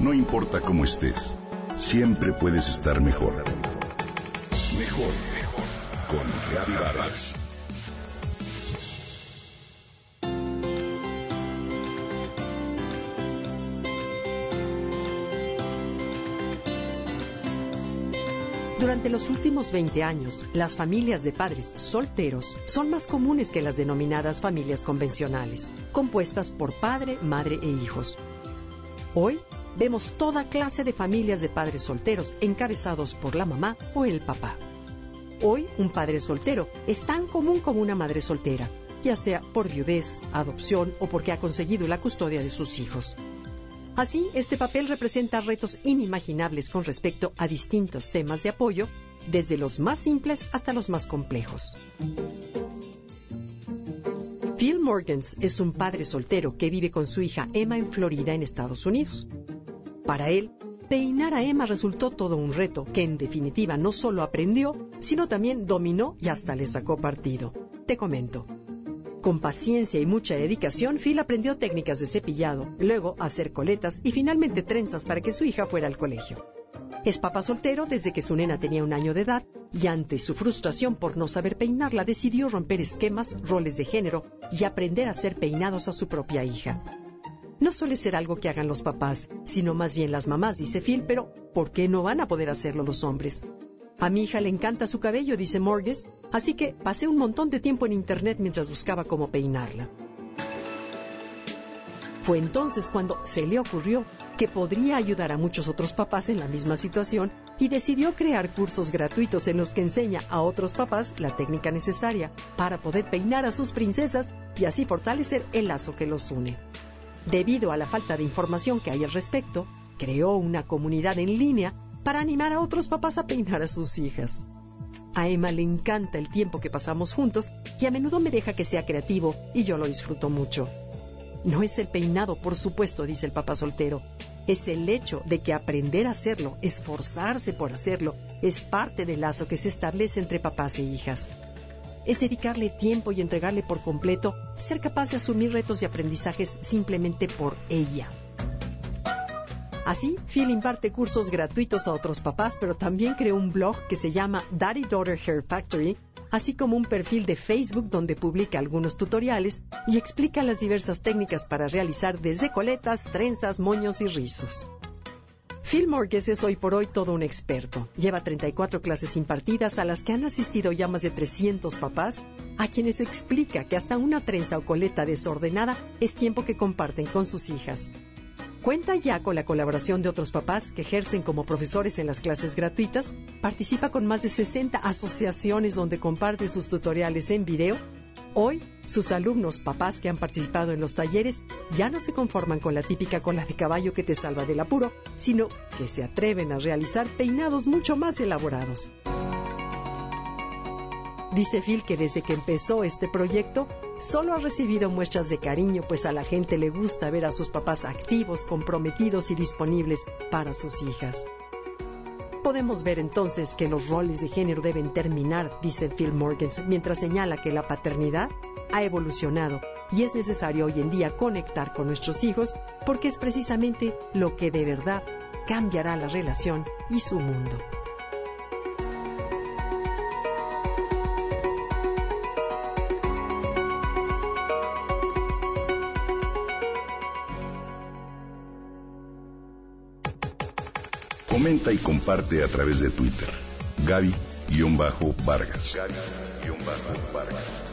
No importa cómo estés, siempre puedes estar mejor. Mejor, mejor. Con Reavivadas. Durante los últimos 20 años, las familias de padres solteros son más comunes que las denominadas familias convencionales, compuestas por padre, madre e hijos. Hoy vemos toda clase de familias de padres solteros encabezados por la mamá o el papá. Hoy un padre soltero es tan común como una madre soltera, ya sea por viudez, adopción o porque ha conseguido la custodia de sus hijos. Así, este papel representa retos inimaginables con respecto a distintos temas de apoyo, desde los más simples hasta los más complejos. Phil Morgans es un padre soltero que vive con su hija Emma en Florida, en Estados Unidos. Para él, peinar a Emma resultó todo un reto que en definitiva no solo aprendió, sino también dominó y hasta le sacó partido. Te comento. Con paciencia y mucha dedicación, Phil aprendió técnicas de cepillado, luego hacer coletas y finalmente trenzas para que su hija fuera al colegio. Es papá soltero desde que su nena tenía un año de edad y ante su frustración por no saber peinarla decidió romper esquemas, roles de género y aprender a hacer peinados a su propia hija. No suele ser algo que hagan los papás, sino más bien las mamás, dice Phil, pero ¿por qué no van a poder hacerlo los hombres? A mi hija le encanta su cabello, dice Morges, así que pasé un montón de tiempo en Internet mientras buscaba cómo peinarla. Fue entonces cuando se le ocurrió que podría ayudar a muchos otros papás en la misma situación y decidió crear cursos gratuitos en los que enseña a otros papás la técnica necesaria para poder peinar a sus princesas y así fortalecer el lazo que los une. Debido a la falta de información que hay al respecto, creó una comunidad en línea para animar a otros papás a peinar a sus hijas. A Emma le encanta el tiempo que pasamos juntos y a menudo me deja que sea creativo y yo lo disfruto mucho. No es el peinado, por supuesto, dice el papá soltero. Es el hecho de que aprender a hacerlo, esforzarse por hacerlo, es parte del lazo que se establece entre papás e hijas. Es dedicarle tiempo y entregarle por completo, ser capaz de asumir retos y aprendizajes simplemente por ella. Así, Phil imparte cursos gratuitos a otros papás, pero también creó un blog que se llama Daddy Daughter Hair Factory, así como un perfil de Facebook donde publica algunos tutoriales y explica las diversas técnicas para realizar desde coletas, trenzas, moños y rizos. Phil Morges es hoy por hoy todo un experto. Lleva 34 clases impartidas a las que han asistido ya más de 300 papás, a quienes explica que hasta una trenza o coleta desordenada es tiempo que comparten con sus hijas. Cuenta ya con la colaboración de otros papás que ejercen como profesores en las clases gratuitas, participa con más de 60 asociaciones donde comparte sus tutoriales en video. Hoy, sus alumnos papás que han participado en los talleres ya no se conforman con la típica cola de caballo que te salva del apuro, sino que se atreven a realizar peinados mucho más elaborados. Dice Phil que desde que empezó este proyecto, solo ha recibido muestras de cariño, pues a la gente le gusta ver a sus papás activos, comprometidos y disponibles para sus hijas. Podemos ver entonces que los roles de género deben terminar, dice Phil Morgans, mientras señala que la paternidad ha evolucionado y es necesario hoy en día conectar con nuestros hijos porque es precisamente lo que de verdad cambiará la relación y su mundo. Comenta y comparte a través de Twitter. Gaby-Vargas.